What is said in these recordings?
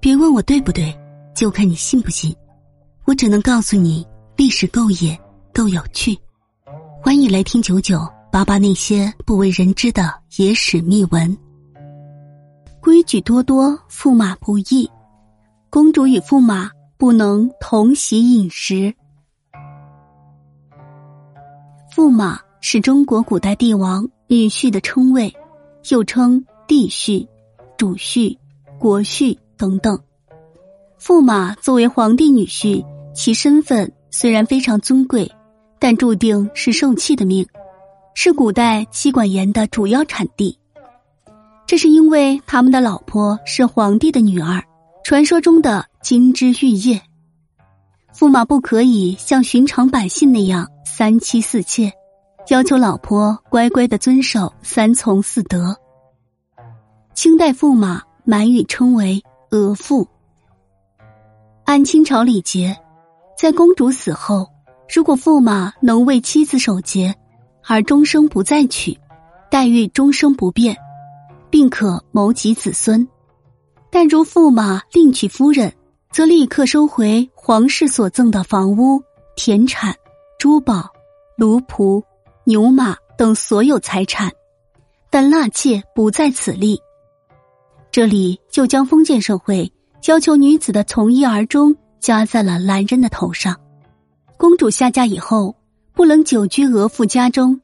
别问我对不对，就看你信不信。我只能告诉你，历史够野，够有趣。欢迎来听九九八八那些不为人知的野史秘闻。规矩多多，驸马不易。公主与驸马不能同席饮食。驸马是中国古代帝王女婿的称谓，又称帝婿、主婿、国婿。等等，驸马作为皇帝女婿，其身份虽然非常尊贵，但注定是受气的命，是古代妻管严的主要产地。这是因为他们的老婆是皇帝的女儿，传说中的金枝玉叶。驸马不可以像寻常百姓那样三妻四妾，要求老婆乖乖的遵守三从四德。清代驸马满语称为。额驸，按清朝礼节，在公主死后，如果驸马能为妻子守节，而终生不再娶，待遇终生不变，并可谋及子孙；但如驸马另娶夫人，则立刻收回皇室所赠的房屋、田产、珠宝、奴仆、牛马等所有财产，但纳妾不在此例。这里就将封建社会要求女子的从一而终加在了男人的头上。公主下嫁以后，不能久居额驸家中，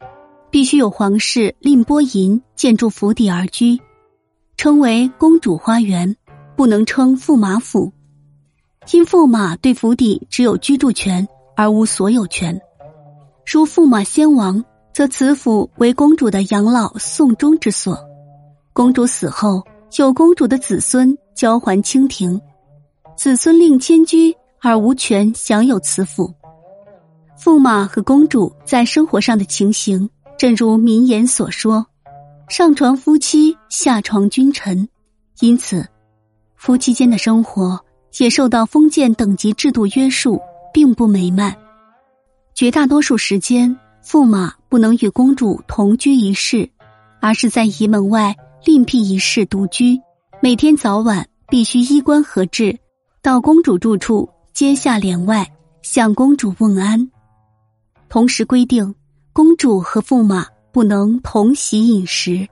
必须有皇室令拨银建筑府邸而居，称为公主花园，不能称驸马府。因驸马对府邸只有居住权而无所有权。如驸马先亡，则此府为公主的养老送终之所。公主死后。九公主的子孙交还清廷，子孙令迁居而无权享有此府。驸马和公主在生活上的情形，正如民言所说：“上床夫妻，下床君臣。”因此，夫妻间的生活也受到封建等级制度约束，并不美满。绝大多数时间，驸马不能与公主同居一室，而是在仪门外。另辟一室独居，每天早晚必须衣冠合制，到公主住处阶下帘外向公主问安。同时规定，公主和驸马不能同席饮食。